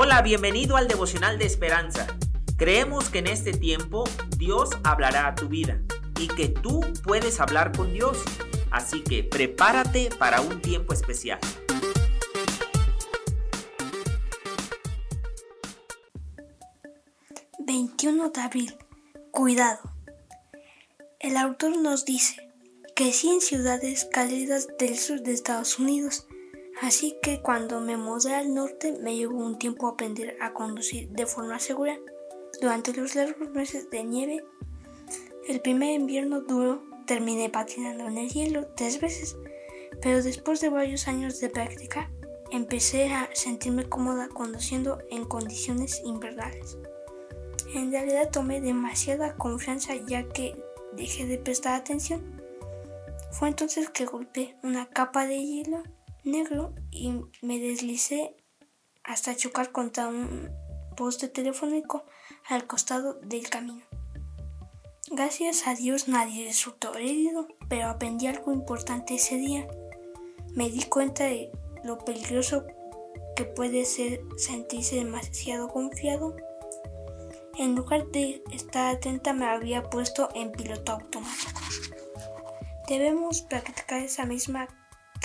Hola, bienvenido al devocional de esperanza. Creemos que en este tiempo Dios hablará a tu vida y que tú puedes hablar con Dios. Así que prepárate para un tiempo especial. ...21 de abril... Cuidado. El autor nos dice... ...crecí en ciudades cálidas del sur de Estados Unidos... Así que cuando me mudé al norte me llevó un tiempo aprender a conducir de forma segura. Durante los largos meses de nieve, el primer invierno duro terminé patinando en el hielo tres veces, pero después de varios años de práctica empecé a sentirme cómoda conduciendo en condiciones invernales. En realidad tomé demasiada confianza ya que dejé de prestar atención. Fue entonces que golpeé una capa de hielo negro y me deslicé hasta chocar contra un poste telefónico al costado del camino. Gracias a Dios nadie resultó herido, pero aprendí algo importante ese día. Me di cuenta de lo peligroso que puede ser sentirse demasiado confiado. En lugar de estar atenta me había puesto en piloto automático. Debemos practicar esa misma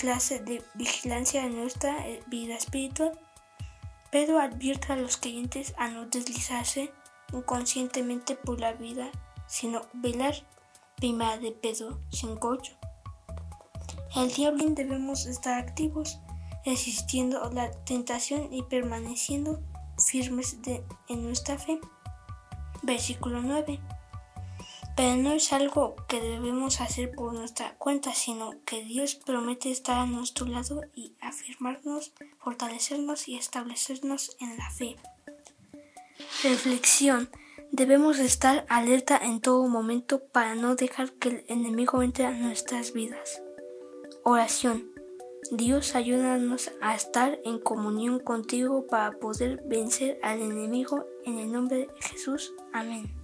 clase de vigilancia en nuestra eh, vida espiritual, pero advierte a los creyentes a no deslizarse inconscientemente por la vida, sino velar. Primera de Pedro 5.8. El día bien debemos estar activos, resistiendo la tentación y permaneciendo firmes en nuestra fe. Versículo 9. Pero no es algo que debemos hacer por nuestra cuenta, sino que Dios promete estar a nuestro lado y afirmarnos, fortalecernos y establecernos en la fe. Reflexión. Debemos estar alerta en todo momento para no dejar que el enemigo entre a nuestras vidas. Oración. Dios ayúdanos a estar en comunión contigo para poder vencer al enemigo en el nombre de Jesús. Amén.